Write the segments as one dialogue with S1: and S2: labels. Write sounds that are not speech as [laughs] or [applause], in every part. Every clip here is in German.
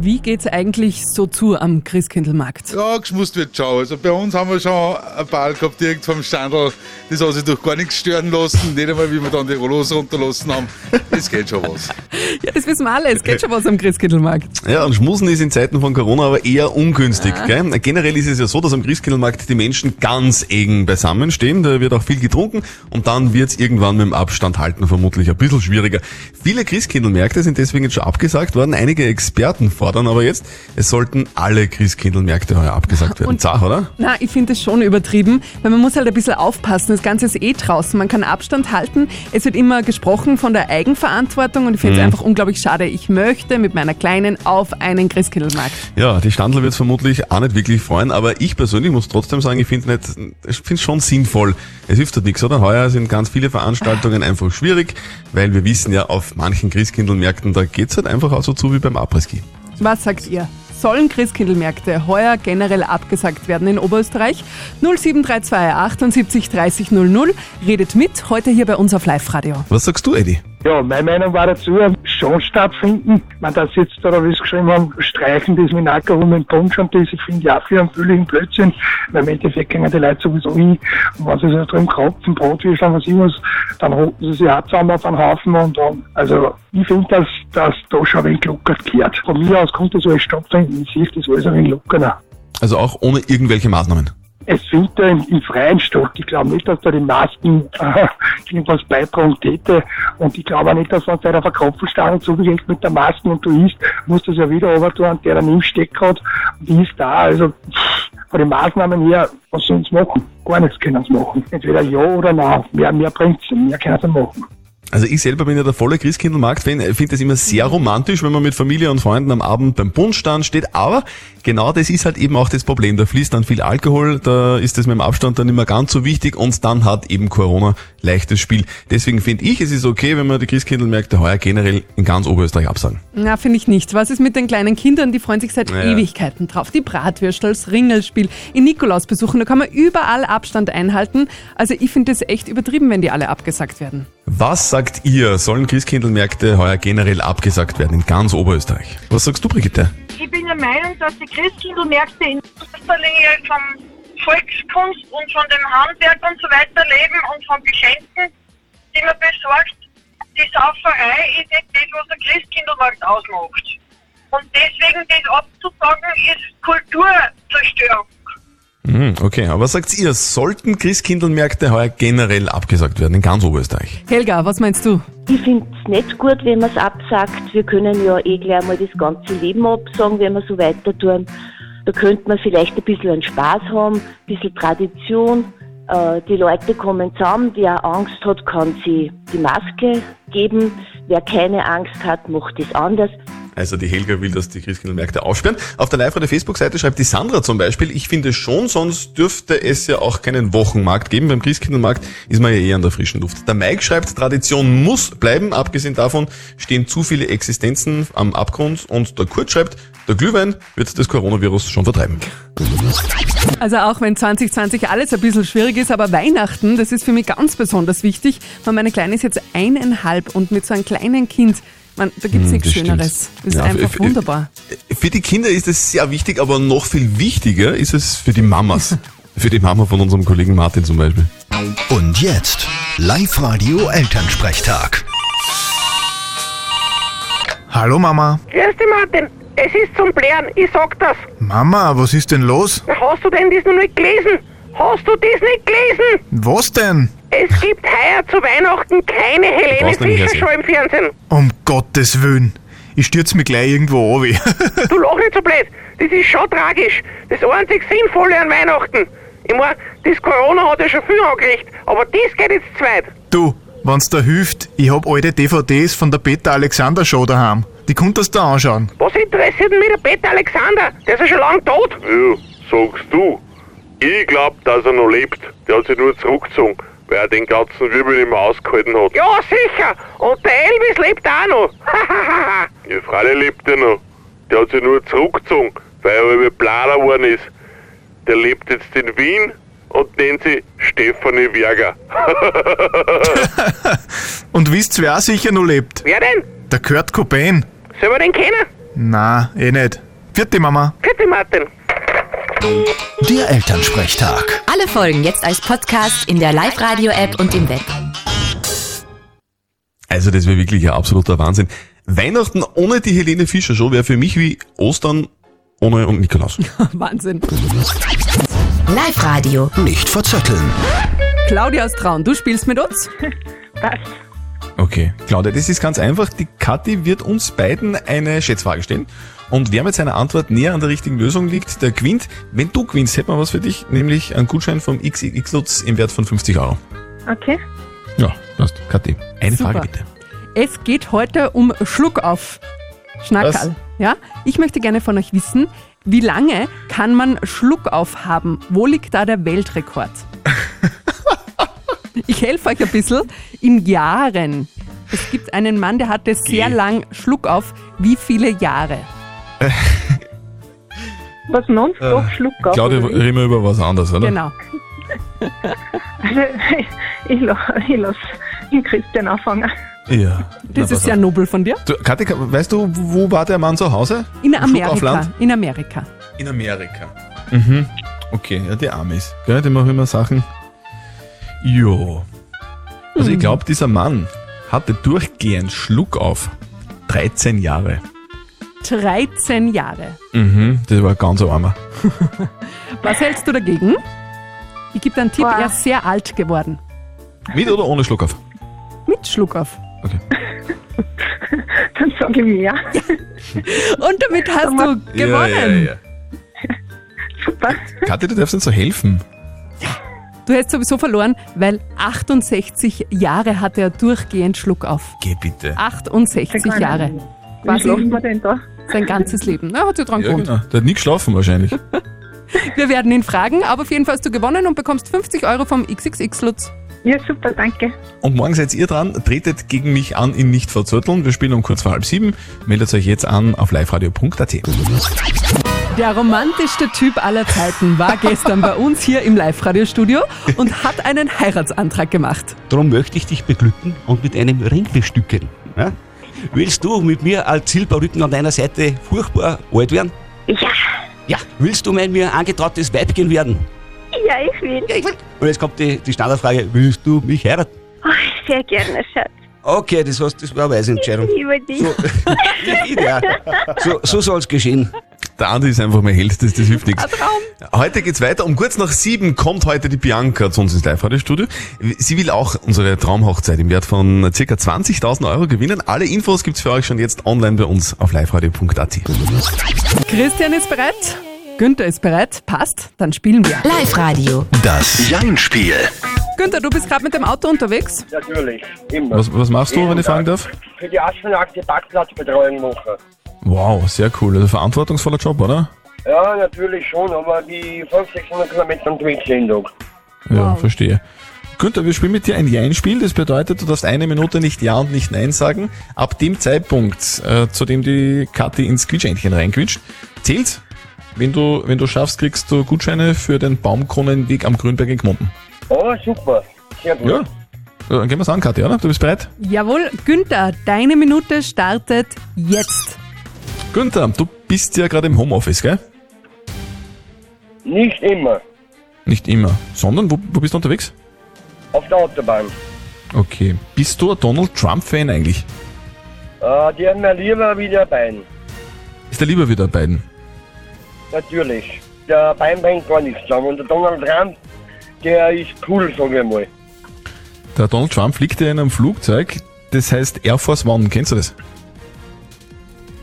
S1: Wie geht's eigentlich so zu am Christkindlmarkt?
S2: Ja, geschmust wird schon. Also bei uns haben wir schon ein Ball gehabt direkt vom Standel. Das hat sich durch gar nichts stören lassen. Nicht einmal, wie wir dann die Rollos runterlassen haben. Das geht schon was. [laughs]
S1: Ja, das wissen wir alle. Es geht schon was am Christkindlmarkt.
S3: Ja, und Schmusen ist in Zeiten von Corona aber eher ungünstig. Gell? Generell ist es ja so, dass am Christkindlmarkt die Menschen ganz eng beisammenstehen. Da wird auch viel getrunken und dann wird's irgendwann mit dem Abstand halten vermutlich ein bisschen schwieriger. Viele Christkindlmärkte sind deswegen jetzt schon abgesagt worden. Einige Experten fordern aber jetzt, es sollten alle Christkindlmärkte heuer abgesagt werden.
S1: Und-
S3: Zach, oder?
S1: Na, ich finde es schon übertrieben, weil man muss halt ein bisschen aufpassen. Das Ganze ist eh draußen. Man kann Abstand halten. Es wird immer gesprochen von der Eigenverantwortung und ich finde es einfach unglaublich schade. Ich möchte mit meiner Kleinen auf einen Christkindlmarkt.
S3: Ja, die Standler wird vermutlich auch nicht wirklich freuen, aber ich persönlich muss trotzdem sagen, ich finde es es schon sinnvoll. Es hilft halt nichts, oder? Heuer sind ganz viele Veranstaltungen einfach schwierig, weil wir wissen ja, auf manchen Christkindlmärkten, da geht's halt einfach auch so zu wie beim Après-Ski.
S1: Was sagt ihr? Sollen Christkindlmärkte heuer generell abgesagt werden in Oberösterreich? 0732 78 30 00. Redet mit, heute hier bei uns auf Live-Radio.
S3: Was sagst du, Eddie?
S4: Ja, meine Meinung war dazu, schon stattfinden. Man das jetzt da, wie es geschrieben haben, streichen das mit rum im Punkt und das, ich finde ja für einen völligen Blödsinn, weil im Endeffekt gehen die Leute sowieso hin und wenn sie sich drin kropfen, Brotwürstchen, was immer, dann holen sie sich auch zusammen auf einen Haufen und dann, also ich finde, dass das da schon ein wenig lockert gehört. Von mir aus kommt das alles stattfinden, ich sehe das alles ein wenig lockerer.
S3: Also auch ohne irgendwelche Maßnahmen.
S4: Es findet ja im, im Freien statt. Ich glaube nicht, dass da die Masken äh, irgendwas beitragen täte. Und ich glaube auch nicht, dass man bei der Verkopfenstange zugehängt mit der Maske und du isst, musst du es ja wieder runter tun, der dann im Steck hat. Und die ist da. Also pff, von den Maßnahmen her, was sollen sie machen? Gar nichts können sie machen. Entweder ja oder nein. Mehr, mehr bringt's. Mehr können sie machen.
S3: Also ich selber bin ja der volle Christkindlmarkt-Fan, Ich finde es immer sehr romantisch, wenn man mit Familie und Freunden am Abend beim Bundstand steht, aber genau das ist halt eben auch das Problem. Da fließt dann viel Alkohol, da ist das mit dem Abstand dann nicht mehr ganz so wichtig und dann hat eben Corona leichtes Spiel. Deswegen finde ich, es ist okay, wenn wir die Christkindlmärkte heuer generell in ganz Oberösterreich absagen.
S1: Na, finde ich nicht. Was ist mit den kleinen Kindern? Die freuen sich seit
S3: Ja.
S1: Ewigkeiten drauf. Die Bratwürste, das Ringelspiel, in Nikolaus besuchen, da kann man überall Abstand einhalten. Also ich finde es echt übertrieben, wenn die alle abgesagt werden.
S3: Was sagt ihr, sollen Christkindlmärkte heuer generell abgesagt werden in ganz Oberösterreich? Was sagst du, Brigitte?
S5: Ich bin der Meinung, dass die Christkindlmärkte in erster Linie von Volkskunst und von dem Handwerk und so weiter leben und von Geschenken, die man besorgt. Die Sauferei ist nicht das, was der Christkindlmarkt ausmacht. Und deswegen das abzusagen, ist Kulturzerstörung.
S3: Mhm, okay, aber was sagt ihr, sollten Christkindlmärkte heuer generell abgesagt werden in ganz Oberösterreich?
S1: Helga, was meinst du?
S6: Ich finde es nicht gut, wenn man es absagt. Wir können ja eh gleich mal das ganze Leben absagen, wenn wir so weiter tun. Da könnte man vielleicht ein bisschen einen Spaß haben, ein bisschen Tradition. Äh, die Leute kommen zusammen. Wer Angst hat, kann sie die Maske geben. Wer keine Angst hat, macht es anders.
S3: Also die Helga will, dass die Christkindlmärkte aussperren. Auf der Live-Radio-Facebook-Seite schreibt die Sandra zum Beispiel, ich finde schon, sonst dürfte es ja auch keinen Wochenmarkt geben. Beim Christkindlmarkt ist man ja eher an der frischen Luft. Der Mike schreibt, Tradition muss bleiben. Abgesehen davon stehen zu viele Existenzen am Abgrund. Und der Kurt schreibt, der Glühwein wird das Coronavirus schon vertreiben.
S1: Also auch wenn 2020 alles ein bisschen schwierig ist, aber Weihnachten, das ist für mich ganz besonders wichtig. Weil meine Kleine ist jetzt eineinhalb und mit so einem kleinen Kind, man, da gibt's
S3: Hm,
S1: nichts
S3: das stimmt.
S1: Schöneres. Das ist
S3: Ja,
S1: einfach
S3: f-
S1: wunderbar.
S3: Für die Kinder ist es sehr wichtig, aber noch viel wichtiger ist es für die Mamas. [laughs] für die Mama von unserem Kollegen Martin zum Beispiel.
S7: Und jetzt Live-Radio Elternsprechtag.
S8: Hallo Mama.
S5: Grüß dich, Martin. Es ist zum Blären, ich sag das.
S8: Mama, was ist denn los?
S5: Hast du denn das noch nicht gelesen? Hast du das nicht gelesen?
S8: Was denn?
S5: Es gibt heuer zu Weihnachten keine Helene
S3: brauchst nicht
S5: Fischer Show im Fernsehen.
S8: Um Gottes Willen. Ich stürz mich gleich irgendwo an.
S5: Du lach nicht so blöd. Das ist schon tragisch. Das einzig Sinnvolle an Weihnachten. Ich mein, das Corona hat ja schon viel angerichtet, aber das geht jetzt zu weit.
S8: Du, wenn's da hilft, ich hab alte DVDs von der Peter Alexander Show daheim. Die konnt das da anschauen.
S5: Was interessiert denn mich der Peter Alexander? Der ist ja schon lang tot.
S9: Ja, sagst du. Ich glaub, dass er noch lebt. Der hat sich nur zurückgezogen, weil er den ganzen Wirbel nicht mehr ausgehalten hat.
S5: Ja, sicher. Und der Elvis lebt auch noch. [laughs]
S9: Ja, freilich lebt er noch. Der hat sich nur zurückgezogen, weil er über Blader geworden ist. Der lebt jetzt in Wien und nennt sie Stefanie Werger. [laughs] [laughs]
S8: Und wisst wer auch sicher noch lebt?
S10: Wer denn?
S8: Der Kurt Cobain.
S10: Soll man den kennen?
S8: Na, eh nicht. Vierte Mama.
S10: Bitte, Martin.
S7: Der Elternsprechtag.
S11: Alle Folgen jetzt als Podcast in der Live-Radio-App und im Web.
S3: Also das wäre wirklich ein absoluter Wahnsinn. Weihnachten ohne die Helene Fischer Show wäre für mich wie Ostern ohne und Nikolaus. [laughs]
S1: Wahnsinn.
S11: Live-Radio.
S7: Nicht verzetteln.
S1: Claudia aus Traun, du spielst mit uns? [laughs]
S3: Okay, Claudia, das ist ganz einfach. Die Kathi wird uns beiden eine Schätzfrage stellen. Und wer mit seiner Antwort näher an der richtigen Lösung liegt, der gewinnt. Wenn du gewinnst, hätten wir was für dich, nämlich einen Gutschein vom XXX Lutz im Wert von 50 Euro.
S12: Okay.
S3: Ja, passt. Kathi, eine
S1: Super.
S3: Frage bitte.
S1: Es geht heute um Schluck auf. Schnackerl. Ja? Ich möchte gerne von euch wissen, wie lange kann man Schluck auf haben? Wo liegt da der Weltrekord? Ich helfe euch ein bisschen. In Jahren. Es gibt einen Mann, der hatte sehr lang Schluck auf. Wie viele Jahre?
S12: Was nonstop Schluck auf.
S3: Claudia, reden wir über was anderes, oder?
S1: Genau.
S12: Also, [laughs] ich, ich lasse den Christian anfangen.
S3: Ja.
S1: Das
S3: Na,
S1: ist sehr
S3: pass
S1: nobel von dir.
S3: auf. Du, Kathi, weißt du, wo war der Mann zu Hause?
S1: In
S3: auf
S1: Amerika.
S3: Land?
S1: In Amerika.
S3: In Amerika. Mhm. Okay, ja, die Amis. Gell, die machen immer Sachen. Jo. Also ich glaube, dieser Mann hatte durchgehend Schluck auf. 13 Jahre.
S1: 13 Jahre.
S3: Mhm, das war ganz armer. [laughs]
S1: Was hältst du dagegen? Ich gebe dir einen Tipp,
S12: Boah.
S1: er ist sehr alt geworden.
S3: Mit oder ohne Schluck auf?
S1: Mit Schluck auf.
S3: Okay. [laughs]
S12: Dann sage ich mehr. [laughs]
S1: Und damit hast du gewonnen.
S12: Super.
S3: Kathi, du darfst uns so helfen.
S1: Du hättest sowieso verloren, weil 68 Jahre hatte er durchgehend Schluck auf.
S3: Geh bitte.
S1: 68 Jahre. Quasi
S12: schlafen wir denn da?
S1: sein ganzes Leben. Na, hat sich dran
S3: Ja,
S1: gewohnt.
S3: genau. Der hat nie geschlafen wahrscheinlich. [laughs]
S1: Wir werden ihn fragen, aber auf jeden Fall hast du gewonnen und bekommst 50 Euro vom XXX-Lutz.
S12: Ja, super, danke.
S3: Und morgen seid ihr dran. Tretet gegen mich an in Nicht verzötteln. Wir spielen um kurz vor halb sieben. Meldet euch jetzt an auf liveradio.at.
S1: Der romantischste Typ aller Zeiten war [laughs] gestern bei uns hier im Live-Radio-Studio und hat einen Heiratsantrag gemacht.
S13: Darum möchte ich dich beglücken und mit einem Ring bestücken. Ja? Willst du mit mir als Silberrücken an deiner Seite furchtbar alt werden?
S6: Ja,
S13: Ja. Willst du mein mir angetrautes Weibchen werden?
S6: ja, ich will.
S13: Ja, ich will. Und jetzt kommt die, die Standardfrage, willst du mich heiraten?
S6: Oh, sehr gerne, Schatz.
S13: Okay, das heißt, das war eine weise Entscheidung.
S6: Ich liebe dich.
S13: So, [laughs] so, so soll es geschehen.
S3: Der Andi ist einfach mein Held, das, das hilft nichts.
S1: Ein Traum.
S3: Heute geht's weiter. Um kurz nach sieben kommt heute die Bianca zu uns ins Live-Radio-Studio. Sie will auch unsere Traumhochzeit im Wert von ca. 20.000 Euro gewinnen. Alle Infos gibt's für euch schon jetzt online bei uns auf liveradio.at.
S1: Christian ist bereit, Günther ist bereit, passt, dann spielen wir.
S11: Live-Radio.
S7: Das Jein-Spiel.
S1: Günther, du bist gerade mit dem Auto unterwegs?
S4: Natürlich, immer.
S3: Was, was machst du, wenn ich fragen darf?
S4: Für die Astronauten Parkplatzbetreuung machen.
S3: Wow, sehr cool. Also verantwortungsvoller Job, oder?
S4: Ja, natürlich schon, aber die 500, 600 Kilometer unterwegs jeden Tag.
S3: Ja, verstehe. Günther, wir spielen mit dir ein Jein-Spiel. Das bedeutet, du darfst eine Minute nicht Ja und nicht Nein sagen. Ab dem Zeitpunkt, äh, zu dem die Kathi ins Quietschentchen reinquietscht, zählt. Wenn du, wenn du schaffst, kriegst du Gutscheine für den Baumkronenweg am Grünberg in Gmunden.
S4: Oh, super. Sehr gut.
S3: Ja. Dann gehen wir's an, Kathi, oder? Du bist bereit?
S1: Jawohl, Günther, deine Minute startet jetzt.
S3: Günther, du bist ja gerade im Homeoffice, gell?
S4: Nicht immer.
S3: Nicht immer. Sondern, wo, wo bist du unterwegs?
S4: Auf der Autobahn.
S3: Okay. Bist du ein Donald Trump-Fan eigentlich?
S4: Äh, die haben mir lieber wie der Bein.
S3: Ist der lieber wieder beiden?
S4: Natürlich. Der Bein bringt gar nichts zusammen. Und der Donald Trump, der ist cool, sagen wir mal.
S3: Der Donald Trump fliegt ja in einem Flugzeug, das heißt Air Force One. Kennst du das?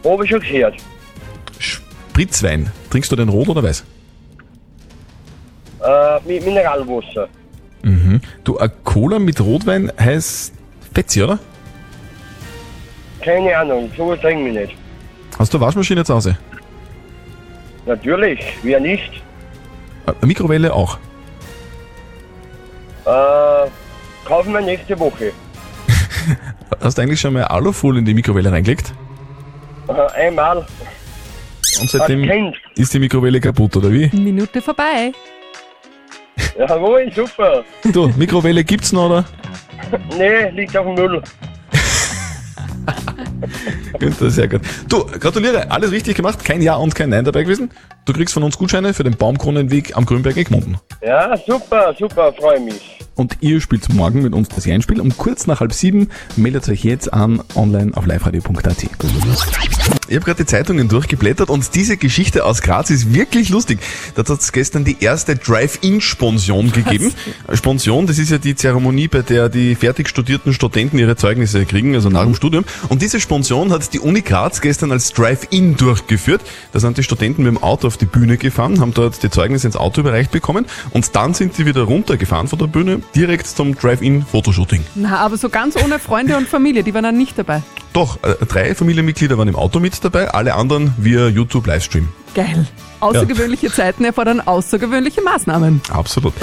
S4: Habe ich schon gehört.
S3: Spritzwein. Trinkst du den rot oder weiß?
S4: Äh, mit Mineralwasser.
S3: Mhm. Du, eine Cola mit Rotwein heißt Fetzi, oder?
S4: Keine Ahnung, sowas trinken wir nicht.
S3: Hast du eine Waschmaschine zu Hause?
S4: Natürlich, wer nicht?
S3: Eine Mikrowelle auch.
S4: Äh, kaufen wir nächste Woche. [laughs]
S3: Hast du eigentlich schon mal Alufolie in die Mikrowelle reingelegt?
S4: Äh, einmal.
S3: Und seitdem ist die Mikrowelle kaputt, oder wie?
S1: Minute vorbei.
S10: Jawohl, super.
S3: Du, Mikrowelle gibt's noch, oder?
S10: Nee, liegt auf dem Müll.
S3: Günther, sehr gut. Du, gratuliere, alles richtig gemacht, kein Ja und kein Nein dabei gewesen. Du kriegst von uns Gutscheine für den Baumkronenweg am Grünberg in Gmunden.
S10: Ja, super, super, freue mich.
S3: Und ihr spielt morgen mit uns das Einspiel um kurz nach halb sieben. Meldet euch jetzt an online auf liveradio.at. Ich habe gerade die Zeitungen durchgeblättert und diese Geschichte aus Graz ist wirklich lustig. Da hat es gestern die erste Drive-In-Sponsion gegeben. Sponsion, das ist ja die Zeremonie, bei der die fertig studierten Studenten ihre Zeugnisse kriegen, also nach dem Studium. Und diese Sponsion hat die Uni Graz gestern als Drive-In durchgeführt. Da sind die Studenten mit dem Auto auf die Bühne gefahren, haben dort die Zeugnisse ins Auto überreicht bekommen und dann sind die wieder runtergefahren von der Bühne, direkt zum Drive-In-Fotoshooting.
S1: Na, aber so ganz ohne Freunde und Familie, die waren dann nicht dabei.
S3: Doch, äh, drei Familienmitglieder waren im Auto mit dabei, alle anderen via YouTube-Livestream.
S1: Geil. Außergewöhnliche Zeiten erfordern außergewöhnliche Maßnahmen.
S3: Absolut.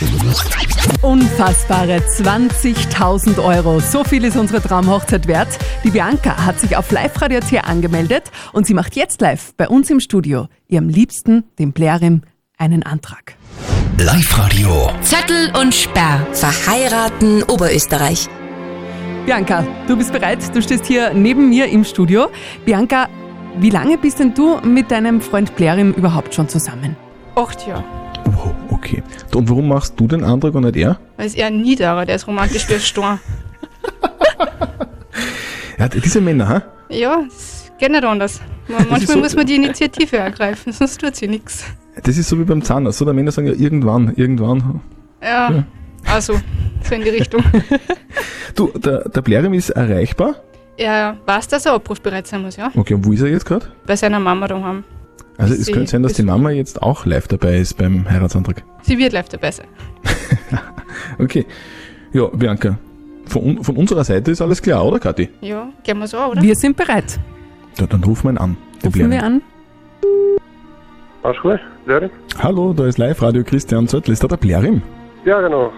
S1: Unfassbare 20.000 Euro. So viel ist unsere Traumhochzeit wert. Die Bianca hat sich auf Live-Radio.at angemeldet und sie macht jetzt live bei uns im Studio, ihrem Liebsten, dem Blärim, einen Antrag.
S7: Live-Radio.
S11: Zettel und Sperr. Verheiraten Oberösterreich.
S1: Bianca, du bist bereit? Du stehst hier neben mir im Studio. Bianca, wie lange bist denn du mit deinem Freund Blärim überhaupt schon zusammen?
S14: Acht Jahre.
S3: Okay. Du, Und warum machst du den Antrag und nicht er?
S14: Weil es eher ein Niederer, der ist romantisch wie ein Sturm. [laughs]
S3: Ja, diese Männer, ha?
S14: Ja, es geht nicht anders. [laughs] Manchmal
S3: so-
S14: muss man die [laughs] Initiative ergreifen, sonst tut sie nichts.
S3: Das ist so wie beim Zahnarzt. So, der Männer sagen ja irgendwann, irgendwann.
S14: Ja,
S3: Ja.
S14: also, so in die Richtung.
S3: Du, der, der Blärim ist erreichbar.
S14: Er weiß, dass er abrufbereit sein muss, ja?
S3: Okay, und wo ist er jetzt gerade?
S14: Bei seiner Mama daheim.
S3: Also es
S14: Sie
S3: könnte sein, dass die Mama jetzt auch live dabei ist beim Heiratsantrag.
S14: Sie wird live dabei sein. [laughs]
S3: Okay. Ja, Bianca, von, von unserer Seite ist alles klar, oder Kathi?
S14: Ja, gehen wir so, oder?
S1: Wir sind bereit.
S3: Ja, dann rufen wir ihn an.
S1: Rufen
S3: Blärim.
S1: wir an.
S3: Hallo, da ist Live-Radio Christian Zöttl. Ist da der Blärim?
S10: Ja, genau.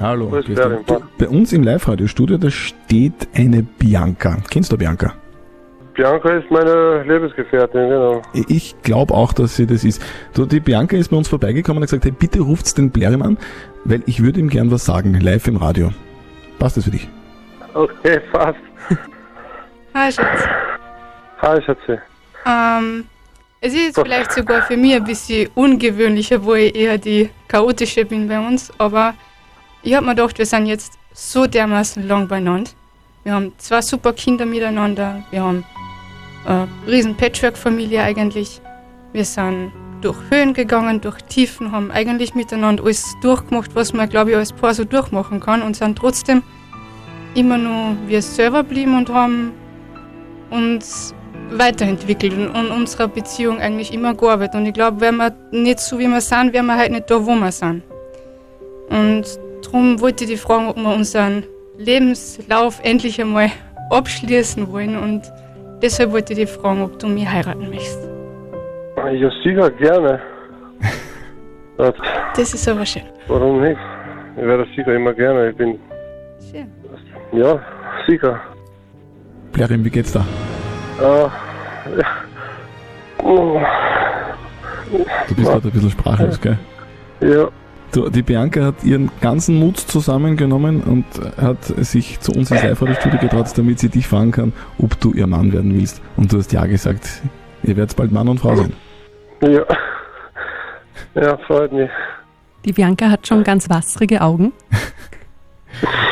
S3: Hallo.
S10: Blärim?
S3: Du, bei uns im Live-Radio-Studio, da steht eine Bianca. Kennst du Bianca?
S10: Bianca ist meine Lebensgefährtin, genau.
S3: Ich glaube auch, dass sie das ist. Du, die Bianca ist bei uns vorbeigekommen und hat gesagt, hey, bitte ruft's den Blärim an, weil ich würde ihm gern was sagen, live im Radio. Passt das für dich?
S10: Okay, [laughs] fast.
S14: Hi, Schatz.
S10: Hi, Schatzi.
S14: Ähm, es ist jetzt vielleicht sogar für mich ein bisschen ungewöhnlicher, wo ich eher die chaotische bin bei uns, aber ich habe mir gedacht, wir sind jetzt so dermaßen lang beieinander. Wir haben zwei super Kinder miteinander, wir haben eine riesen Patchwork-Familie eigentlich. Wir sind durch Höhen gegangen, durch Tiefen, haben eigentlich miteinander alles durchgemacht, was man, glaube ich, als Paar so durchmachen kann und sind trotzdem immer nur wir selber blieben und haben uns weiterentwickelt und an unserer Beziehung eigentlich immer gearbeitet. Und ich glaube, wären wir nicht so, wie wir sind, wären wir halt nicht da, wo wir sind. Und darum wollte ich dich fragen, ob wir unseren Lebenslauf endlich einmal abschließen wollen. Und deshalb wollte ich dich fragen, ob du mich heiraten möchtest.
S10: Ja, sicher, gerne. [laughs] Das,
S14: Das ist aber schön.
S10: warum nicht? Ich werde das sicher immer gerne. Ich bin.
S14: Schön.
S10: Ja, sicher.
S3: Blärim, wie geht's da?
S10: Ja. Oh.
S3: Du bist gerade ein bisschen sprachlos, gell?
S10: Ja.
S3: Du, die Bianca hat ihren ganzen Mut zusammengenommen und hat sich zu uns ins Live-Radio-Studio getraut, damit sie dich fragen kann, ob du ihr Mann werden willst. Und du hast ja gesagt, ihr werdet bald Mann und Frau sein.
S10: Ja. Ja, freut mich.
S1: Die Bianca hat schon ganz wasserige Augen.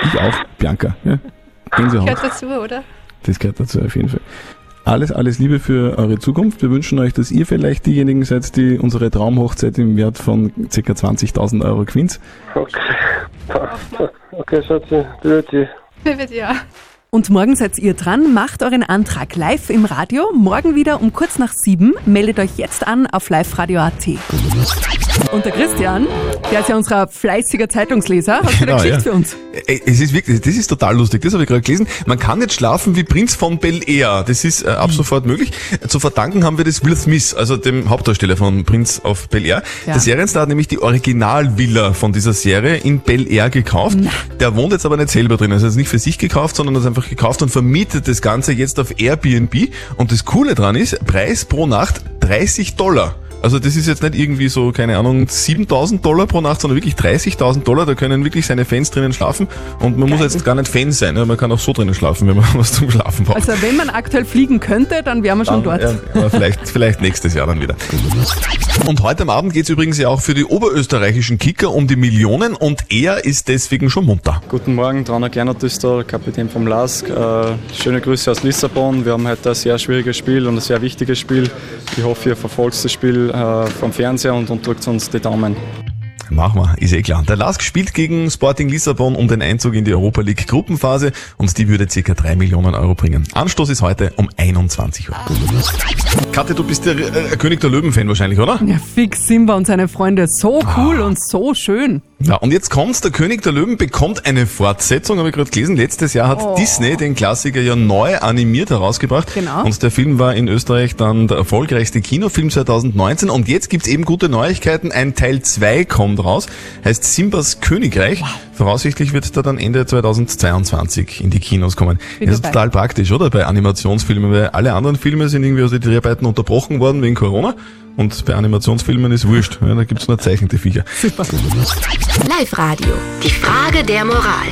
S3: Ich auch, Bianca. Ja? Gänsehaut.
S14: Gehört dazu, oder?
S3: Das gehört dazu auf jeden Fall. Alles, alles Liebe für eure Zukunft. Wir wünschen euch, dass ihr vielleicht diejenigen seid, die unsere Traumhochzeit im Wert von ca. 20.000 Euro gewinnt.
S10: Okay. [laughs] Okay, Schatzi. Grüezi.
S14: Ja.
S1: Und morgen seid ihr dran, macht euren Antrag live im Radio. Morgen wieder um kurz nach sieben. Meldet euch jetzt an auf liveradio.at. Und der Christian, der ist ja unser fleißiger Zeitungsleser, hat
S3: Genau,
S1: Geschichte
S3: ja.
S1: für uns.
S3: Es ist wirklich, das ist total lustig, das habe ich gerade gelesen. Man kann jetzt schlafen wie Prinz von Bel Air. Das ist äh, ab sofort möglich. Zu verdanken haben wir das Will Smith, also dem Hauptdarsteller von Prinz of Bel Air.
S1: Ja.
S3: Der Serienstar hat nämlich die Originalvilla von dieser Serie in Bel Air gekauft. Der wohnt jetzt aber nicht selber drin. Also ist nicht für sich gekauft, sondern hat es einfach gekauft und vermietet das Ganze jetzt auf Airbnb. Und das Coole dran ist, Preis pro Nacht 30 Dollar. Also das ist jetzt nicht irgendwie so, keine Ahnung, 7000 Dollar pro Nacht, sondern wirklich 30.000 Dollar. Da können wirklich seine Fans drinnen schlafen. Und man muss jetzt gar nicht Fan sein. Man kann auch so drinnen schlafen, wenn man [laughs] was zum Schlafen braucht.
S1: Also wenn man aktuell fliegen könnte, dann wären wir schon
S3: Dann,
S1: dort.
S3: ja, vielleicht, vielleicht nächstes Jahr dann wieder. Und heute am Abend geht es übrigens ja auch für die oberösterreichischen Kicker um die Millionen und er ist deswegen schon munter.
S15: Guten Morgen, Trainer Gernot ist da, Kapitän vom LASK. Äh, schöne Grüße aus Lissabon. Wir haben heute ein sehr schwieriges Spiel und ein sehr wichtiges Spiel. Ich hoffe, ihr verfolgt das Spiel äh, vom Fernseher und, und drückt uns die Daumen.
S3: Machen wir, ist eh klar. Der LASK spielt gegen Sporting Lissabon um den Einzug in die Europa League Gruppenphase und die würde ca. 3 Millionen Euro bringen. Anstoß ist heute um 21 Uhr. Kathi, du bist der äh, König der Löwen-Fan wahrscheinlich, oder?
S1: Ja, fix Simba und seine Freunde. So cool und so schön.
S3: Ja, und jetzt kommt's, der König der Löwen bekommt eine Fortsetzung, habe ich gerade gelesen. Letztes Jahr hat
S1: Oh.
S3: Disney den Klassiker ja neu animiert herausgebracht.
S1: Genau.
S3: Und der Film war in Österreich dann der erfolgreichste Kinofilm 2019. Und jetzt gibt's eben gute Neuigkeiten. Ein Teil 2 kommt raus, heißt Simbas Königreich. Voraussichtlich wird der dann Ende 2022 in die Kinos kommen. Das ist total praktisch, oder? Bei Animationsfilmen, weil alle anderen Filme sind irgendwie aus den Dreharbeiten unterbrochen worden wegen Corona. Und bei Animationsfilmen ist wurscht. Ja, da gibt's nur zeichnete Viecher.
S1: Super.
S11: Live-Radio. Die Frage der Moral.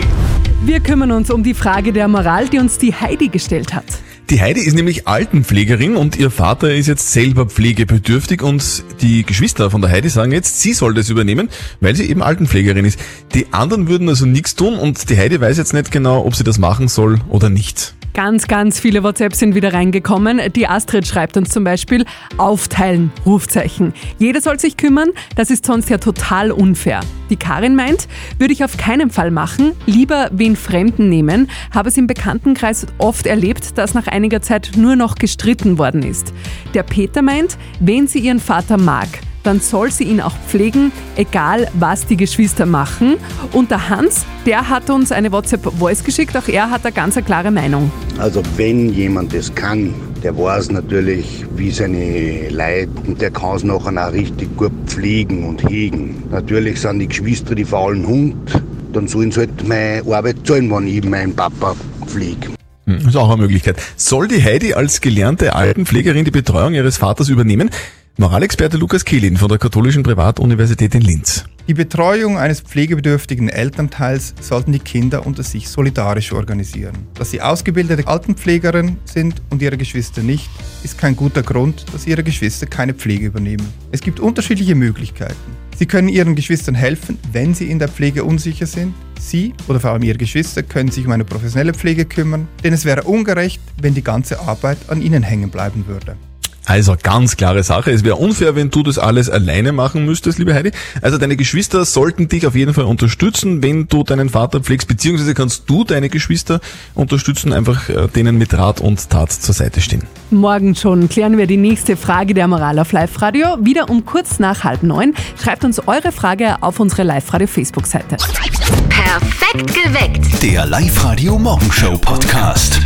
S1: Wir kümmern uns um die Frage der Moral, die uns die Heidi gestellt hat.
S3: Die Heidi ist nämlich Altenpflegerin und ihr Vater ist jetzt selber pflegebedürftig und die Geschwister von der Heidi sagen jetzt, sie soll das übernehmen, weil sie eben Altenpflegerin ist. Die anderen würden also nichts tun und die Heidi weiß jetzt nicht genau, ob sie das machen soll oder nicht.
S1: Ganz, ganz viele WhatsApps sind wieder reingekommen. Die Astrid schreibt uns zum Beispiel, aufteilen, Rufzeichen. Jeder soll sich kümmern, das ist sonst ja total unfair. Die Karin meint, würde ich auf keinen Fall machen, lieber wen Fremden nehmen, habe es im Bekanntenkreis oft erlebt, dass nach einiger Zeit nur noch gestritten worden ist. Der Peter meint, wen sie ihren Vater mag, dann soll sie ihn auch pflegen, egal was die Geschwister machen. Und der Hans, der hat uns eine WhatsApp-Voice geschickt, auch er hat eine ganz eine klare Meinung.
S16: Also wenn jemand das kann, der weiß natürlich, wie seine Leute und der kann es nachher auch richtig gut pflegen und hegen. Natürlich sind die Geschwister die faulen Hund, dann sollen sie halt meine Arbeit zahlen, wenn ich meinen Papa pflege.
S3: Hm, Ist auch eine Möglichkeit. Soll die Heidi als gelernte Altenpflegerin die Betreuung ihres Vaters übernehmen? Moralexperte Lukas Kehlin von der Katholischen Privatuniversität in Linz.
S17: Die Betreuung eines pflegebedürftigen Elternteils sollten die Kinder unter sich solidarisch organisieren. Dass sie ausgebildete Altenpflegerin sind und ihre Geschwister nicht, ist kein guter Grund, dass ihre Geschwister keine Pflege übernehmen. Es gibt unterschiedliche Möglichkeiten. Sie können ihren Geschwistern helfen, wenn sie in der Pflege unsicher sind. Sie oder vor allem ihre Geschwister können sich um eine professionelle Pflege kümmern, denn es wäre ungerecht, wenn die ganze Arbeit an ihnen hängen bleiben würde.
S3: Also ganz klare Sache. Es wäre unfair, wenn du das alles alleine machen müsstest, liebe Heidi. Also deine Geschwister sollten dich auf jeden Fall unterstützen, wenn du deinen Vater pflegst, beziehungsweise kannst du deine Geschwister unterstützen, einfach äh, denen mit Rat und Tat zur Seite stehen.
S1: Morgen schon klären wir die nächste Frage der Moral auf Live-Radio. Wieder um kurz nach halb neun. Schreibt uns eure Frage auf unsere Live-Radio-Facebook-Seite.
S11: Perfekt geweckt.
S7: Der Live-Radio Morgenshow Podcast.